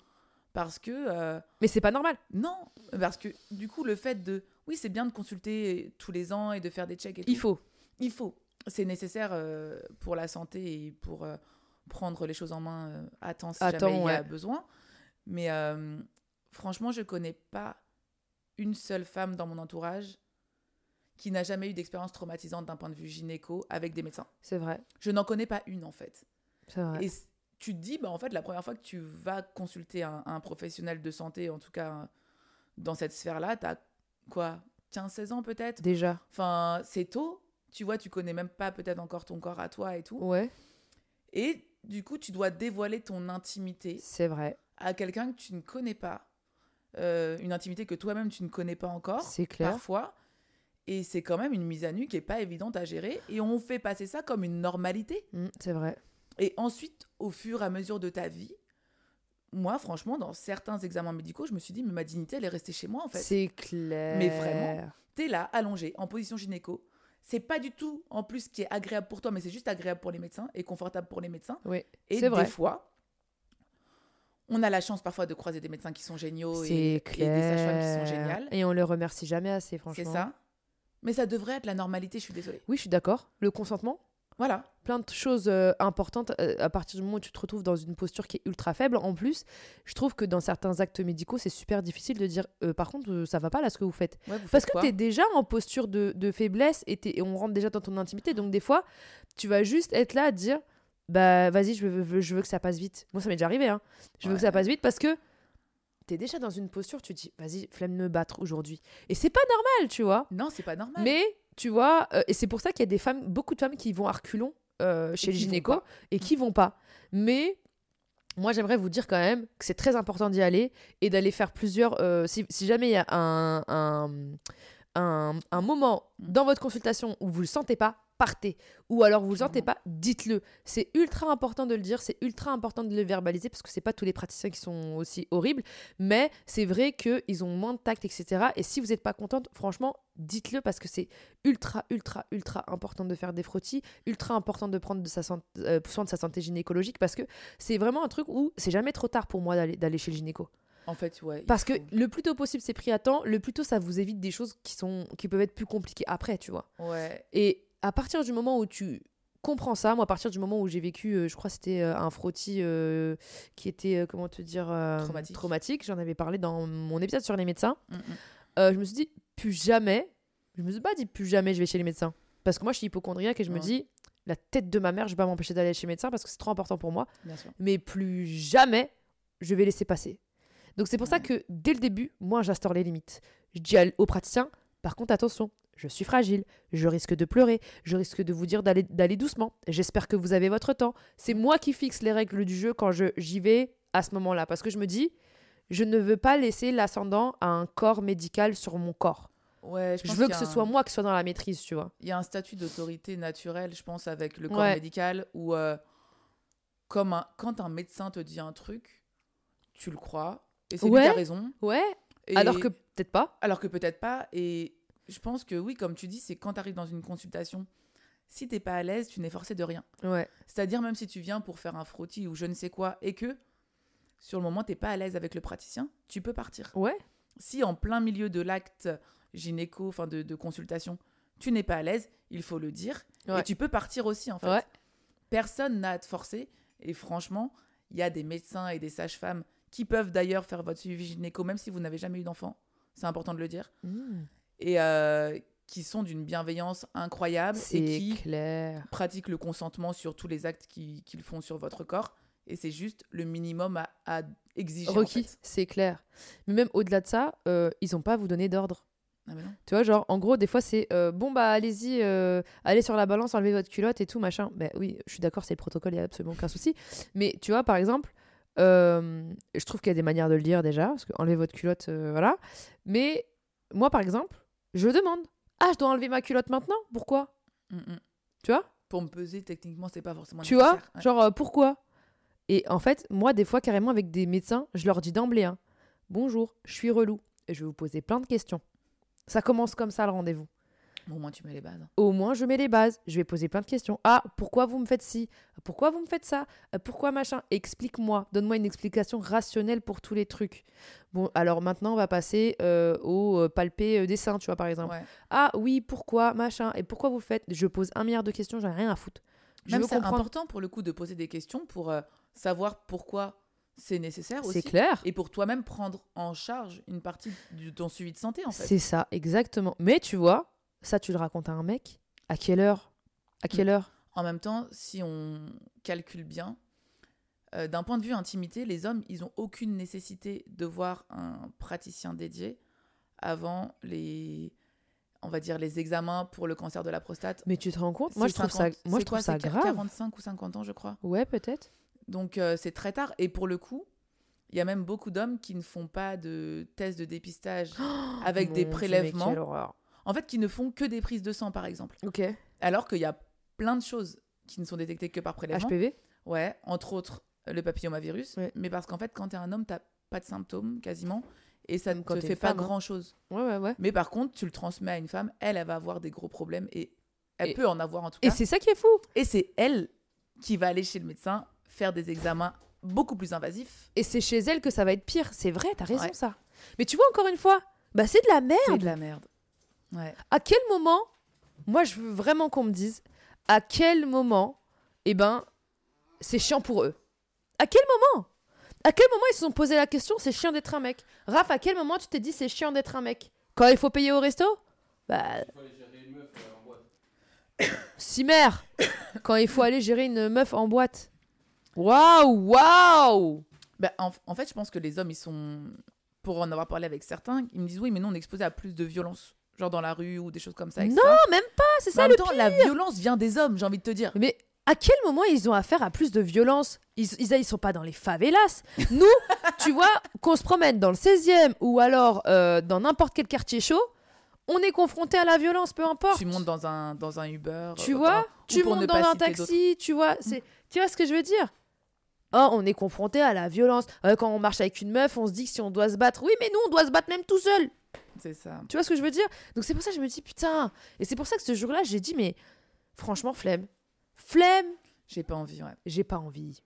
Parce que, euh, Mais c'est pas normal. non, parce que du coup, le fait de. Oui, c'est bien de consulter tous les ans et de faire des checks et tout. Il faut. Il faut. C'est nécessaire euh, pour la santé et pour euh, prendre les choses en main à temps si À jamais temps, il y a besoin. Mais franchement, je connais pas une seule femme dans mon entourage qui n'a jamais eu d'expérience traumatisante d'un point de vue gynéco avec des médecins. C'est vrai. Je n'en connais pas une en fait. Vrai. Et tu te dis, bah, en fait, la première fois que tu vas consulter un, un professionnel de santé, en tout cas dans cette sphère-là, tu as quoi 15-16 ans peut-être? Déjà. Enfin, c'est tôt. Tu vois, tu connais même pas peut-être encore ton corps à toi et tout. Ouais, Et du coup, tu dois dévoiler ton intimité c'est vrai. à quelqu'un que tu ne connais pas. euh, une intimité que toi-même tu ne connais pas encore, C'est clair. parfois. Et c'est quand même une mise à nu qui est pas évidente à gérer. Et on fait passer ça comme une normalité. Mm, c'est vrai. Et ensuite, au fur et à mesure de ta vie, moi, franchement, dans certains examens médicaux, je me suis dit, mais ma dignité, elle est restée chez moi, en fait. C'est clair. Mais vraiment. T'es là, allongé, en position gynéco. C'est pas du tout, en plus, qui est agréable pour toi, mais c'est juste agréable pour les médecins et confortable pour les médecins. Oui, Et c'est des vrai. fois, on a la chance parfois de croiser des médecins qui sont géniaux et, C'est et des clair. sages-femmes qui sont géniales. Et on le remercie jamais assez, C'est franchement. ça. Mais ça devrait être la normalité, je suis désolée. Oui, je suis d'accord. Le consentement, Voilà. plein de choses euh, importantes euh, à partir du moment où tu te retrouves dans une posture qui est ultra faible. En plus, je trouve que dans certains actes médicaux, c'est super difficile de dire euh, par contre, ça va pas là ce que vous faites. Ouais, vous Parce faites que tu es déjà en posture de, de faiblesse et, t'es- et on rentre déjà dans ton intimité. Donc, des fois, tu vas juste être là à dire Bah, vas-y, je veux, je veux que ça passe vite. Moi, ça m'est déjà arrivé. Hein. Je veux que ça passe vite parce que tu es déjà dans une posture, tu te dis Vas-y, flemme de me battre aujourd'hui. Et c'est pas normal, tu vois. Non, c'est pas normal. Mais, tu vois, euh, et c'est pour ça qu'il y a des femmes, beaucoup de femmes qui vont à reculons euh, chez le gynéco et qui vont pas. Mais. Moi, j'aimerais vous dire quand même que c'est très important d'y aller et d'aller faire plusieurs. euh, si, si jamais il y a un, un, un, un moment Mm. dans votre consultation où vous le sentez pas, partez. Ou alors vous le sentez pas, dites-le. C'est ultra important de le dire, c'est ultra important de le verbaliser parce que c'est pas tous les praticiens qui sont aussi horribles, mais c'est vrai qu'ils ont moins de tact, etc. Et si vous n'êtes pas contente, franchement, dites-le parce que c'est ultra, ultra, ultra important de faire des frottis, ultra important de prendre de sa santé- euh, soin de sa santé gynécologique parce que c'est vraiment un truc où c'est jamais trop tard pour moi d'aller chez le gynéco. En fait, ouais. Parce que le plus tôt possible c'est pris à temps, le plus tôt ça vous évite des choses qui, sont, qui peuvent être plus compliquées après, tu vois. Ouais. Et à partir du moment où tu comprends ça, moi à partir du moment où j'ai vécu, euh, je crois que c'était euh, un frottis euh, qui était, comment te dire, euh, Traumatique. j'en avais parlé dans mon épisode sur les médecins, Mm, mm. je me suis dit, plus jamais, je me suis pas dit, plus jamais je vais chez les médecins. Parce que moi je suis hypochondriaque et je me dis, la tête de ma mère, je vais pas m'empêcher d'aller chez le médecin parce que c'est trop important pour moi, Bien sûr. mais plus jamais je vais laisser passer. Donc c'est pour ça que dès le début, moi j'instaure les limites. Je dis à- au praticien, par contre attention, je suis fragile, je risque de pleurer, je risque de vous dire d'aller doucement. J'espère que vous avez votre temps. C'est moi qui fixe les règles du jeu quand je j'y vais à ce moment-là parce que je me dis je ne veux pas laisser l'ascendant à un corps médical sur mon corps. Ouais, je, veux que ce soit moi qui soit dans la maîtrise, tu vois. Il y a un statut d'autorité naturelle, je pense, avec le corps Ouais. médical où, euh, comme un- quand un médecin te dit un truc, tu le crois. Et c'est lui Ouais. qui a raison. Ouais. Et- Alors que peut-être pas. Alors que peut-être pas. Et je pense que oui, comme tu dis, c'est quand tu arrives dans une consultation, si t'es pas à l'aise, tu n'es forcé de rien. Ouais. C'est-à-dire même si tu viens pour faire un frottis ou je ne sais quoi et que sur le moment t'es pas à l'aise avec le praticien, tu peux partir. Ouais. Si en plein milieu de l'acte gynéco, enfin de, de consultation, tu n'es pas à l'aise, il faut le dire Ouais. et tu peux partir aussi en fait. Ouais. Personne n'a à te forcer et franchement, il y a des médecins et des sages-femmes qui peuvent d'ailleurs faire votre suivi gynéco même si vous n'avez jamais eu d'enfant. C'est important de le dire Mmh. Et euh, qui sont d'une bienveillance incroyable et qui clair. pratiquent le consentement sur tous les actes qui- qu'ils font sur votre corps. Et c'est juste le minimum à, à exiger. en Requis, fait. c'est clair. Mais même au-delà de ça, euh, ils ont pas à vous donner d'ordre. Ah, mais. Tu vois, genre, en gros, des fois, c'est euh, bon, bah, allez-y, euh, allez sur la balance, enlevez votre culotte et tout, machin. Ben oui, je suis d'accord, c'est le protocole, il n'y a absolument aucun souci. Mais tu vois, par exemple, je trouve qu'il y a des manières de le dire déjà, parce que enlever votre culotte, voilà. Mais moi, par exemple, je demande Ah, je dois enlever ma culotte maintenant? Pourquoi? Mm, mm. Tu vois? Pour me peser, techniquement, c'est pas forcément Tu vois? Ouais. Genre, euh, pourquoi? Et en fait, moi, des fois, carrément, avec des médecins, je leur dis d'emblée hein, Bonjour, je suis relou. Et je vais vous poser plein de questions. Ça commence comme ça, le rendez-vous. Au moins, tu mets les bases. Au moins, je mets les bases. Je vais poser plein de questions. Ah, pourquoi vous me faites ci? Pourquoi vous me faites ça? Pourquoi machin? Explique-moi. Donne-moi une explication rationnelle pour tous les trucs. Bon, alors maintenant, on va passer euh, au euh, palpé euh, des seins, tu vois, par exemple. Ouais. Ah oui, pourquoi Machin? Et pourquoi vous faites? Je pose un milliard de questions, j'en ai rien à foutre. Je Même c'est important pour le coup de poser des questions pour euh, savoir pourquoi c'est nécessaire aussi. C'est clair. Et pour toi-même prendre en charge une partie de ton suivi de santé, en fait. C'est ça, exactement. Mais tu vois, ça, tu le racontes à un mec. À quelle heure? À quelle heure? En même temps, si on calcule bien, euh, d'un point de vue intimité, les hommes, ils ont aucune nécessité de voir un praticien dédié avant les, on va dire, les examens pour le cancer de la prostate. Mais tu te rends compte? Moi, je trouve 50 ça, moi, je quoi, trouve ça grave. 45 ou 50 ans, je crois. Ouais, peut-être. Donc, euh, c'est très tard. Et pour le coup, Il y a même beaucoup d'hommes qui ne font pas de tests de dépistage avec Mon des prélèvements. En fait, qui ne font que des prises de sang, par exemple. Ok. Alors qu'il y a plein de choses qui ne sont détectées que par prélèvement. HPV Ouais, entre autres le papillomavirus. Ouais. Mais parce qu'en fait, quand tu es un homme, tu pas de symptômes quasiment. Et ça ne te t'es fait pas femme, hein. grand-chose. Ouais, ouais, ouais. Mais par contre, tu le transmets à une femme, elle, elle va avoir des gros problèmes. Et elle Et- peut en avoir en tout Et cas. c'est ça qui est fou. Et c'est elle qui va aller chez le médecin faire des examens beaucoup plus invasifs. Et c'est chez elle que ça va être pire. C'est vrai, t'as raison, Ouais. ça. Mais tu vois, encore une fois, bah c'est de la merde. C'est de la merde. Ouais. À quel moment, moi, je veux vraiment qu'on me dise, à quel moment, eh ben, c'est chiant pour eux? À quel moment? À quel moment ils se sont posé la question, c'est chiant d'être un mec? Raph, à quel moment tu t'es dit, c'est chiant d'être un mec? Quand il faut payer au resto? Bah. Cimer Quand il faut aller gérer une meuf en boîte. Waouh, waouh Bah, en, en fait, je pense que les hommes, ils sont. Pour en avoir parlé avec certains, ils me disent oui, mais nous, on est exposé à plus de violence. Genre dans la rue ou des choses comme ça. etc. Non, même pas, c'est ça en le temps, la violence vient des hommes, j'ai envie de te dire. Mais à quel moment ils ont affaire à plus de violence? Ils, ils, ils sont pas dans les favelas. Nous, tu vois, qu'on se promène dans le 16e ou alors euh, dans n'importe quel quartier chaud, on est confronté à la violence, peu importe. Tu montes dans un, dans un Uber. Tu euh, vois, tu pour ne montes dans un taxi, tu vois, c'est, tu vois ce que je veux dire? Oh, on est confronté à la violence. Euh, quand on marche avec une meuf, on se dit que si on doit se battre, oui, mais nous, on doit se battre même tout seul. D'autres. C'est ça. Tu vois ce que je veux dire? Donc c'est pour ça que je me dis putain. Et c'est pour ça que ce jour-là, j'ai dit mais franchement flemme, flemme. J'ai pas envie, ouais. J'ai pas envie.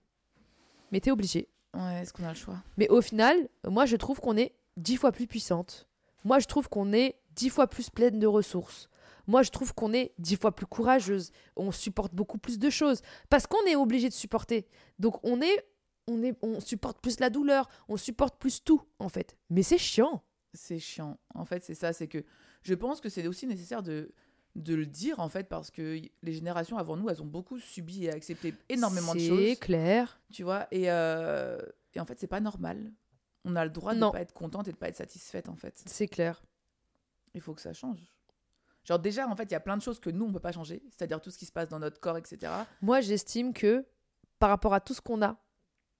Mais t'es obligé. Ouais, est-ce qu'on a le choix? Mais au final, moi, je trouve qu'on est dix fois plus puissante. Moi, je trouve qu'on est dix fois plus pleine de ressources. Moi, je trouve qu'on est dix fois plus courageuse. On supporte beaucoup plus de choses. Parce qu'on est obligé de supporter. Donc, on est, on est, on supporte plus la douleur. On supporte plus tout, en fait. Mais c'est chiant. C'est chiant. En fait, c'est ça. C'est que je pense que c'est aussi nécessaire de, de le dire, en fait, parce que les générations avant nous, elles ont beaucoup subi et accepté énormément de C'est choses. clair. Tu vois Et, euh, et en fait, c'est pas normal. On a le droit de ne pas être contente et de pas être satisfaite, en fait. C'est clair. Il faut que ça change. Genre, déjà, en fait, il y a plein de choses que nous, on peut pas changer. C'est-à-dire tout ce qui se passe dans notre corps, etc. Moi, j'estime que par rapport à tout ce qu'on a,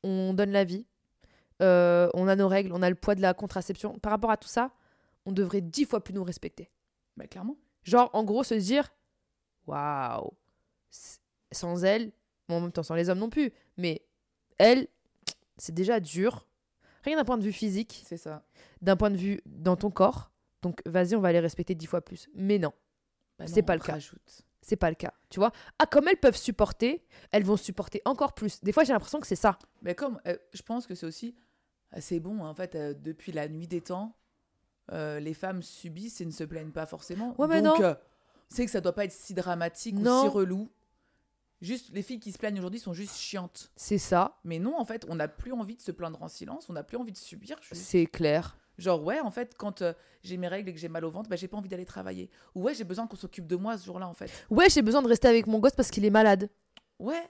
on donne la vie, euh, on a nos règles, on a le poids de la contraception. Par rapport à tout ça, on devrait dix fois plus nous respecter. Bah, clairement. Genre, en gros, se dire waouh, sans elle, bon, en même temps, sans les hommes non plus, mais elle, c'est déjà dur. Rien d'un point de vue physique, C'est ça. d'un point de vue dans ton corps. Donc, vas-y, on va les respecter dix fois plus. Mais non. Bah C'est pas le cas. rajoute. C'est pas le cas, tu vois? Ah, comme elles peuvent supporter, elles vont supporter encore plus. Des fois, j'ai l'impression que c'est ça. Mais comme euh, je pense que c'est aussi assez bon, en fait, euh, depuis la nuit des temps, euh, les femmes subissent et ne se plaignent pas forcément. Ouais, mais Donc, non. euh, c'est que ça doit pas être si dramatique ou si relou. Juste, les filles qui se plaignent aujourd'hui sont juste chiantes. C'est ça, Mais non, en fait, on n'a plus envie de se plaindre en silence, on n'a plus envie de subir. juste. c'est clair. Genre, ouais, en fait, quand euh, j'ai mes règles et que j'ai mal au ventre, bah, j'ai pas envie d'aller travailler. Ou ouais, j'ai besoin qu'on s'occupe de moi ce jour-là, en fait. Ouais, j'ai besoin de rester avec mon gosse parce qu'il est malade. Ouais.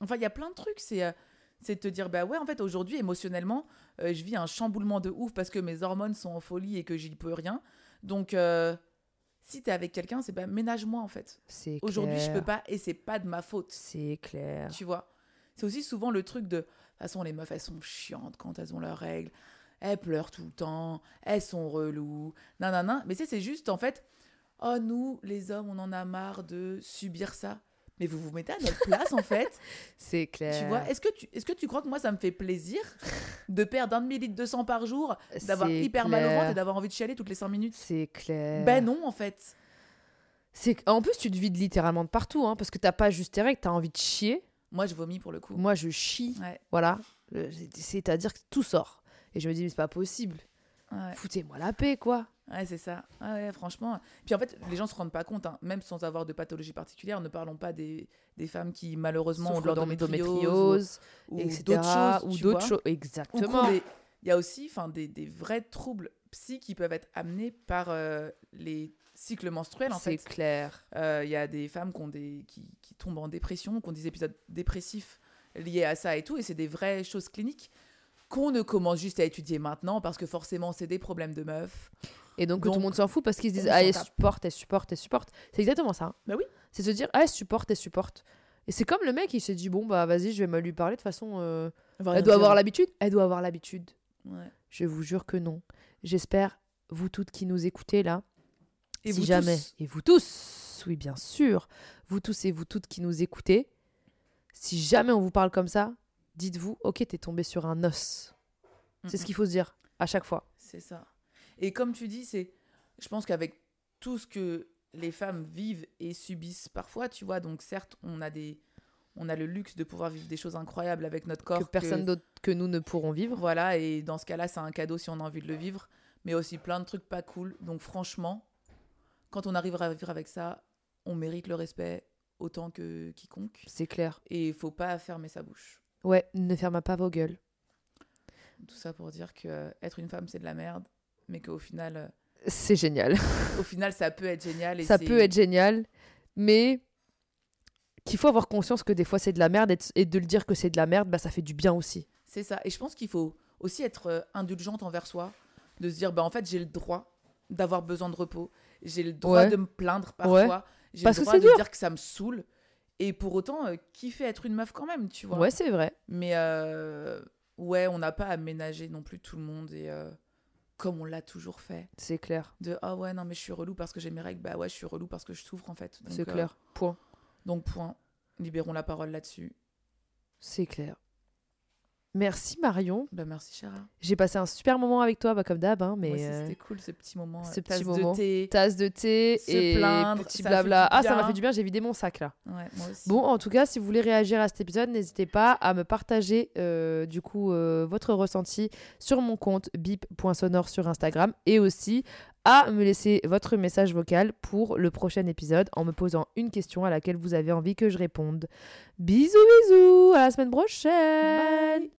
Enfin, il y a plein de trucs. C'est euh, c'est de te dire, bah ouais, en fait, aujourd'hui, émotionnellement, euh, je vis un chamboulement de ouf parce que mes hormones sont en folie et que j'y peux rien. Donc, euh, si t'es avec quelqu'un, c'est bah ménage-moi, en fait. C'est Aujourd'hui, je peux pas et c'est pas de ma faute. C'est clair. Tu vois? C'est aussi souvent le truc de. De toute façon, les meufs, elles sont chiantes quand elles ont leurs règles. Elles pleurent tout le temps. Elles sont reloues. Non, non, non. Mais sais, c'est juste, en fait, oh, nous, les hommes, on en a marre de subir ça. Mais vous vous mettez à notre place, en fait. C'est clair. Tu vois, est-ce que tu, est-ce que tu crois que moi, ça me fait plaisir de perdre un demi-litre de sang par jour, d'avoir hyper mal au ventre et d'avoir envie de chialer toutes les 5 minutes? C'est clair. Ben non, en fait. C'est en plus tu te vides littéralement de partout, hein, parce que t'as pas juste tes règles, t'as envie de chier. Moi, je vomis pour le coup. Moi, je chie. Ouais, Voilà. C'est-à-dire que tout sort. Et je me dis mais c'est pas possible. Ouais, Foutez-moi la paix, quoi. ouais, c'est ça. Ouais, franchement. Puis en fait, les gens se rendent pas compte, hein, même sans avoir de pathologie particulière, ne parlons pas des, des femmes qui malheureusement ont de l'endométriose ou, ou etc. d'autres choses. ou d'autres Exactement. Il y a aussi enfin, des, des vrais troubles psy qui peuvent être amenés par euh, les cycles menstruels, en C'est fait. clair. Euh, Il y a des femmes qui, ont des, qui, qui tombent en dépression, qui ont des épisodes dépressifs liés à ça et tout, et c'est des vraies choses cliniques qu'on ne commence juste à étudier maintenant parce que forcément c'est des problèmes de meufs. Et donc, tout le monde s'en fout parce qu'ils se disent Ah, elle supporte, elle supporte, elle supporte. C'est exactement ça. Bah oui. C'est se dire Ah, elle supporte, elle supporte. Et c'est comme le mec, il s'est dit Bon, bah vas-y, je vais me lui parler de toute façon. euh, Elle doit avoir l'habitude Elle doit avoir l'habitude. Ouais. Je vous jure que non. J'espère, vous toutes qui nous écoutez là, Et si vous jamais, tous et vous tous, oui bien sûr, vous tous et vous toutes qui nous écoutez, si jamais on vous parle comme ça, dites-vous, ok, t'es tombé sur un os. C'est ce qu'il faut se dire à chaque fois. C'est ça. Et comme tu dis, c'est, je pense qu'avec tout ce que les femmes vivent et subissent parfois, tu vois, donc certes, on a des, on a le luxe de pouvoir vivre des choses incroyables avec notre corps. que personne d'autre que nous ne pourront vivre. Voilà, et dans ce cas-là, c'est un cadeau si on a envie de le vivre, mais aussi plein de trucs pas cool. Donc franchement, quand on arrivera à vivre avec ça, on mérite le respect autant que quiconque. C'est clair. Et il faut pas fermer sa bouche. Ouais, ne fermez pas vos gueules. Tout ça pour dire que euh, être une femme, c'est de la merde, mais qu'au final, euh, C'est génial. au final, ça peut être génial. Et ça peut être génial, mais qu'il faut avoir conscience que des fois c'est de la merde et de, le dire que c'est de la merde, bah ça fait du bien aussi. C'est ça. Et je pense qu'il faut aussi être euh, indulgente envers soi, de se dire, bah, en fait, j'ai le droit d'avoir besoin de repos, j'ai le droit Ouais. de me plaindre Ouais. parfois, j'ai le que droit de dur. dire que ça me saoule, et pour autant, euh, kiffer être une meuf quand même, tu vois. Ouais, c'est vrai. Mais euh, ouais, on n'a pas à ménager non plus tout le monde, et euh, comme on l'a toujours fait, C'est clair. de ah ouais, non, mais je suis relou parce que j'ai mes règles, bah ouais, je suis relou parce que je souffre en fait. Donc, C'est euh, clair. Point. donc, point. Libérons la parole là-dessus. C'est clair. Merci Marion. Bah merci, Chara. J'ai passé un super moment avec toi, bah, comme d'hab, hein, mais aussi, euh, c'était cool ce petit moment. ce euh, tasse petit moment. de thé. tasse de thé Se et plaindre, petit blabla. Ah, ça m'a fait du bien, j'ai vidé mon sac là. Ouais, moi aussi. Bon, en tout cas, si vous voulez réagir à cet épisode, n'hésitez pas à me partager euh, du coup euh, votre ressenti sur mon compte bip.sonore sur Instagram et aussi à me laisser votre message vocal pour le prochain épisode en me posant une question à laquelle vous avez envie que je réponde. Bisous, bisous, à la semaine prochaine. Bye.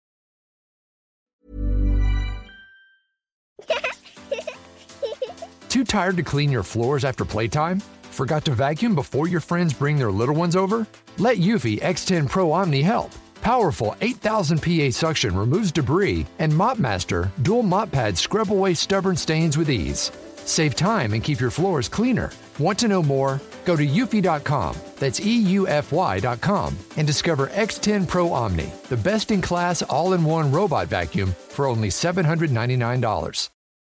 Too tired to clean your floors after playtime? Forgot to vacuum before your friends bring their little ones over? Let Eufy X10 Pro Omni help. Powerful 8000 PA suction removes debris, and MopMaster dual mop pads scrub away stubborn stains with ease. Save time and keep your floors cleaner. Want to know more? Go to eufy.com, that's EUFY.com, and discover X10 Pro Omni, the best in class all in one robot vacuum for only $799.